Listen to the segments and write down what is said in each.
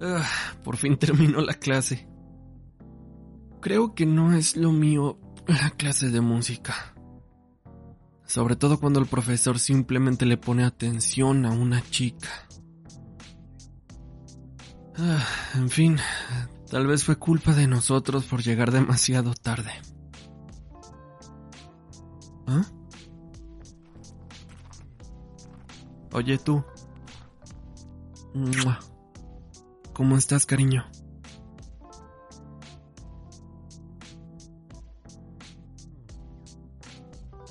Ah, por fin terminó la clase. Creo que no es lo mío la clase de música. Sobre todo cuando el profesor simplemente le pone atención a una chica. Ah, en fin, tal vez fue culpa de nosotros por llegar demasiado tarde. ¿Ah? Oye tú. ¿Cómo estás, cariño?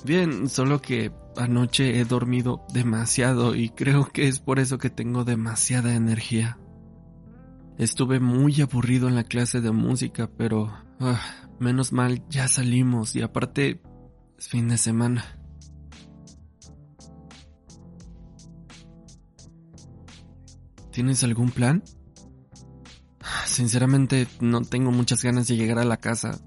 Bien, solo que anoche he dormido demasiado y creo que es por eso que tengo demasiada energía. Estuve muy aburrido en la clase de música, pero ah, menos mal ya salimos y aparte es fin de semana. ¿Tienes algún plan? Sinceramente no tengo muchas ganas de llegar a la casa.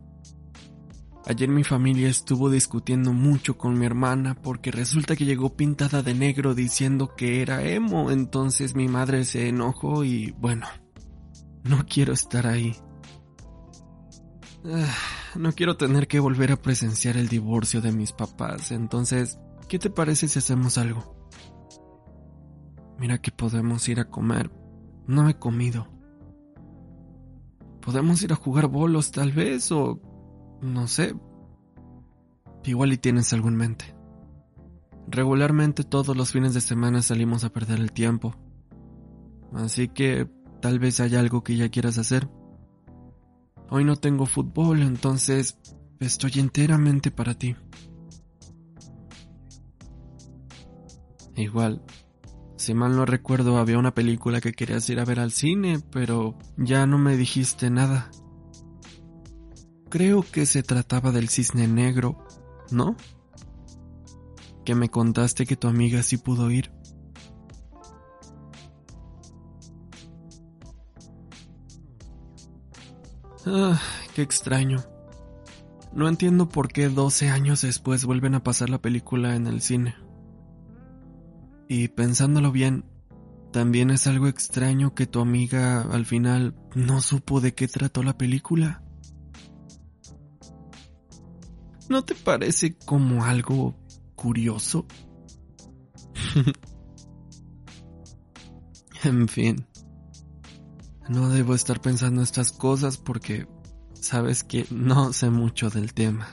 Ayer mi familia estuvo discutiendo mucho con mi hermana porque resulta que llegó pintada de negro diciendo que era emo, entonces mi madre se enojó y bueno, no quiero estar ahí. Ah, no quiero tener que volver a presenciar el divorcio de mis papás, entonces, ¿qué te parece si hacemos algo? Mira que podemos ir a comer. No he comido. Podemos ir a jugar bolos tal vez o... no sé. Igual y tienes algo en mente. Regularmente todos los fines de semana salimos a perder el tiempo. Así que tal vez haya algo que ya quieras hacer. Hoy no tengo fútbol, entonces estoy enteramente para ti. Igual, si mal no recuerdo, había una película que querías ir a ver al cine, pero ya no me dijiste nada. Creo que se trataba del cisne negro, ¿no? Que me contaste que tu amiga sí pudo ir. Ah, qué extraño. No entiendo por qué 12 años después vuelven a pasar la película en el cine. Y pensándolo bien, también es algo extraño que tu amiga al final no supo de qué trató la película. ¿No te parece como algo curioso? en fin. No debo estar pensando estas cosas porque sabes que no sé mucho del tema.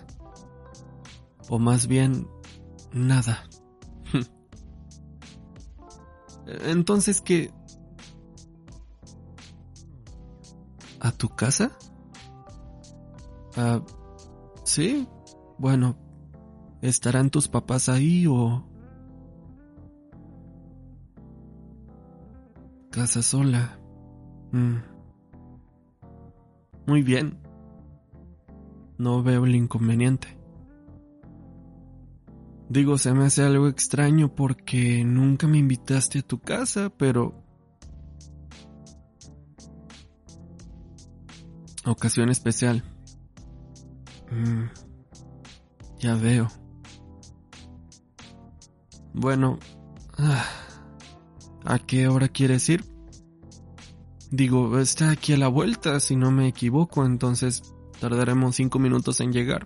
O más bien, nada. Entonces, ¿qué? ¿A tu casa? Ah, sí. Bueno, ¿estarán tus papás ahí o... Casa sola. Mm. Muy bien. No veo el inconveniente. Digo, se me hace algo extraño porque nunca me invitaste a tu casa, pero... Ocasión especial. Mm, ya veo. Bueno... ah, ¿A qué hora quieres ir? Digo, está aquí a la vuelta, si no me equivoco, entonces tardaremos cinco minutos en llegar.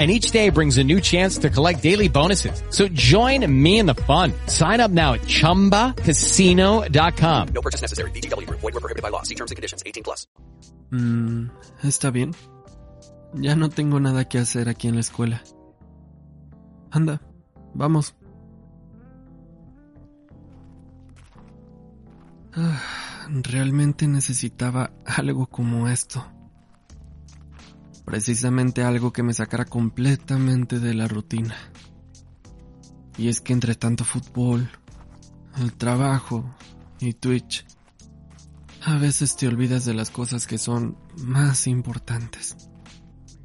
and each day brings a new chance to collect daily bonuses. So join me in the fun. Sign up now at ChumbaCasino.com. No purchase necessary. BGW. Void were prohibited by law. See terms and conditions. 18 plus. Mm, está bien. Ya no tengo nada que hacer aquí en la escuela. Anda, vamos. Ah, realmente necesitaba algo como esto. Precisamente algo que me sacara completamente de la rutina. Y es que entre tanto fútbol, el trabajo y Twitch, a veces te olvidas de las cosas que son más importantes.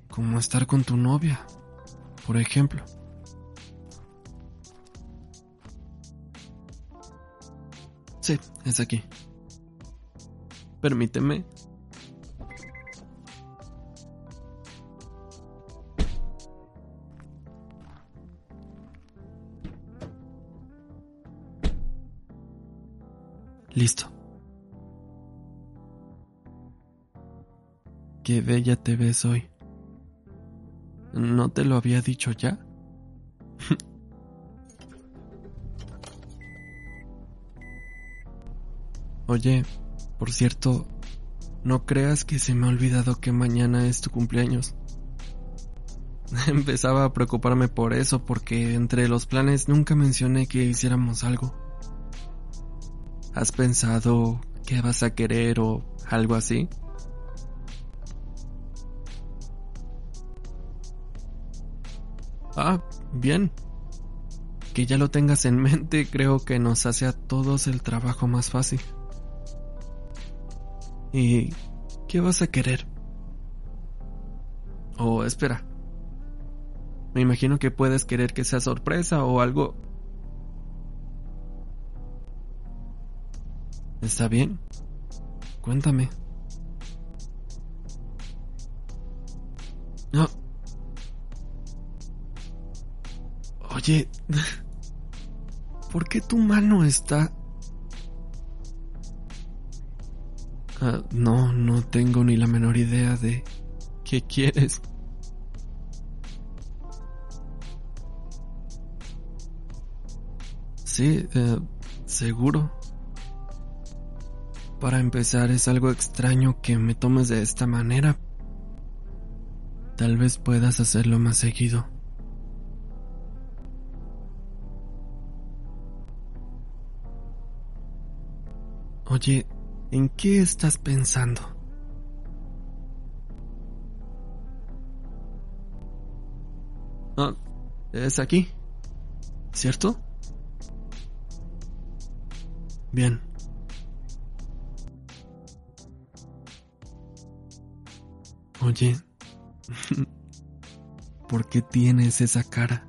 Como estar con tu novia, por ejemplo. Sí, es aquí. Permíteme. Listo. Qué bella te ves hoy. ¿No te lo había dicho ya? Oye, por cierto, no creas que se me ha olvidado que mañana es tu cumpleaños. Empezaba a preocuparme por eso porque entre los planes nunca mencioné que hiciéramos algo. ¿Has pensado qué vas a querer o algo así? Ah, bien. Que ya lo tengas en mente creo que nos hace a todos el trabajo más fácil. ¿Y qué vas a querer? Oh, espera. Me imagino que puedes querer que sea sorpresa o algo. ¿Está bien? Cuéntame. No. Oye, ¿por qué tu mano está... Ah, no, no tengo ni la menor idea de qué quieres. Sí, eh, seguro. Para empezar, es algo extraño que me tomes de esta manera. Tal vez puedas hacerlo más seguido. Oye, ¿en qué estás pensando? Ah, es aquí, ¿cierto? Bien. Oye, ¿por qué tienes esa cara?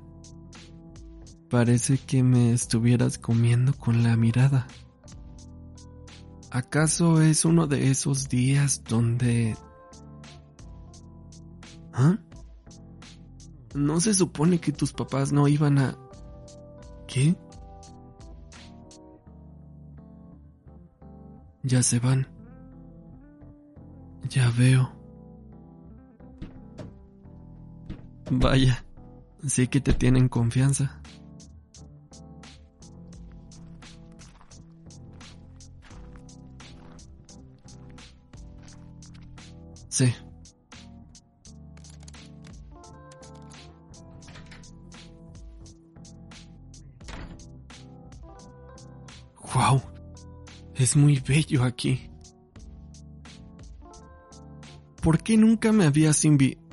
Parece que me estuvieras comiendo con la mirada. ¿Acaso es uno de esos días donde... ¿Ah? ¿No se supone que tus papás no iban a... ¿Qué? Ya se van. Ya veo. Vaya, sí que te tienen confianza. Sí. Wow, es muy bello aquí. ¿Por qué nunca me habías invi...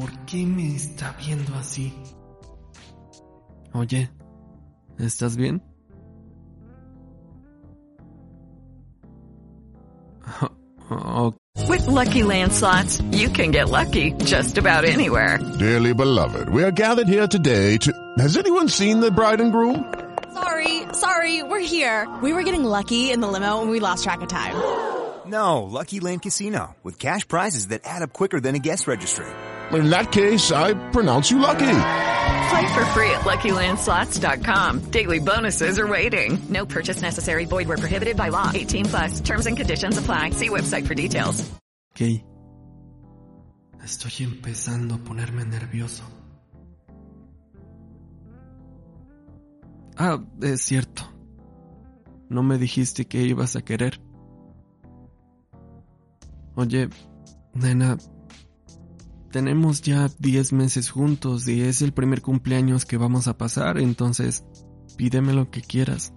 ¿Por qué me está viendo así? Oye, ¿estás bien? Oh, With Lucky Land slots, you can get lucky just about anywhere. Dearly beloved, we are gathered here today to. Has anyone seen the bride and groom? Sorry, sorry, we're here. We were getting lucky in the limo and we lost track of time. No, Lucky Land Casino, with cash prizes that add up quicker than a guest registry. In that case, I pronounce you lucky. Play for free at LuckyLandSlots.com. Daily bonuses are waiting. No purchase necessary. Void where prohibited by law. 18 plus. Terms and conditions apply. See website for details. ok. Estoy empezando a ponerme nervioso. Ah, es cierto. No me dijiste que ibas a querer. Oye, nena, tenemos ya 10 meses juntos y es el primer cumpleaños que vamos a pasar, entonces pídeme lo que quieras.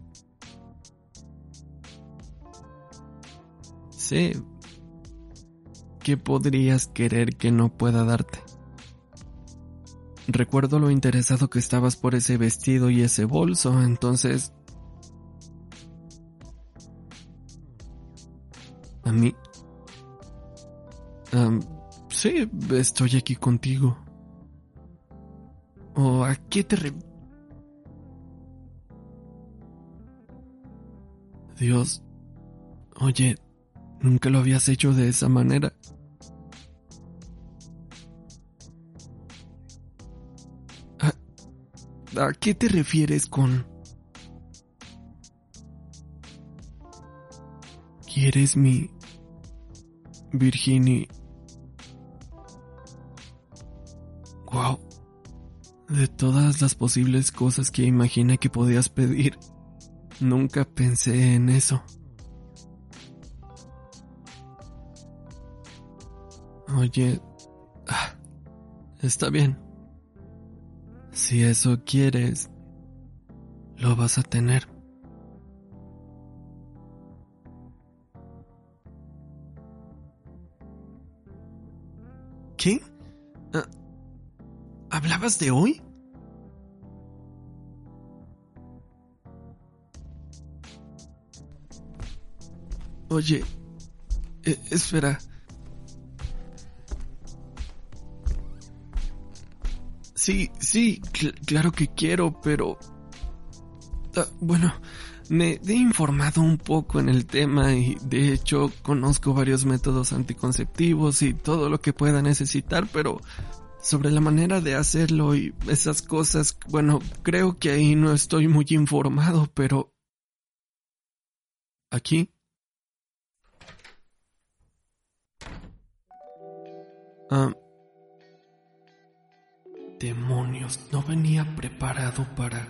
Sé que podrías querer que no pueda darte. Recuerdo lo interesado que estabas por ese vestido y ese bolso, entonces... A mí... sí, estoy aquí contigo. ¿O a qué te... Re... Dios... Oye, nunca lo habías hecho de esa manera. ¿A qué te refieres con... ¿Quieres mi... Virginie? De todas las posibles cosas que imaginé que podías pedir, nunca pensé en eso. Oye, ah, está bien. Si eso quieres, lo vas a tener. ¿Qué? Ah, ¿Hablabas de hoy? Oye, eh, espera. Sí, sí, claro que quiero, pero... Ah, bueno, me he informado un poco en el tema y de hecho conozco varios métodos anticonceptivos y todo lo que pueda necesitar, pero sobre la manera de hacerlo y esas cosas, bueno, creo que ahí no estoy muy informado, pero... Aquí. Ah, Demonios, no venía preparado para...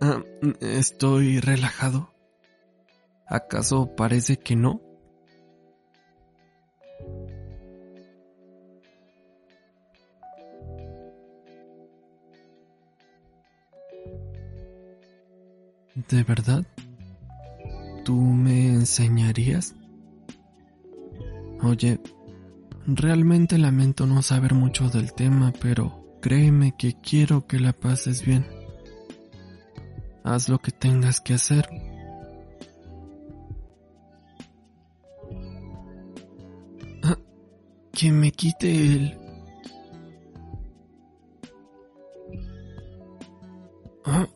Ah, estoy relajado. ¿Acaso parece que no? ¿De verdad? ¿Tú me enseñarías? Oye, Realmente lamento no saber mucho del tema, pero créeme que quiero que la pases bien. Haz lo que tengas que hacer. Ah, que me quite el... Ah,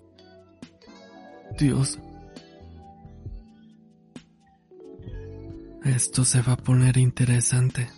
Dios. Esto se va a poner interesante.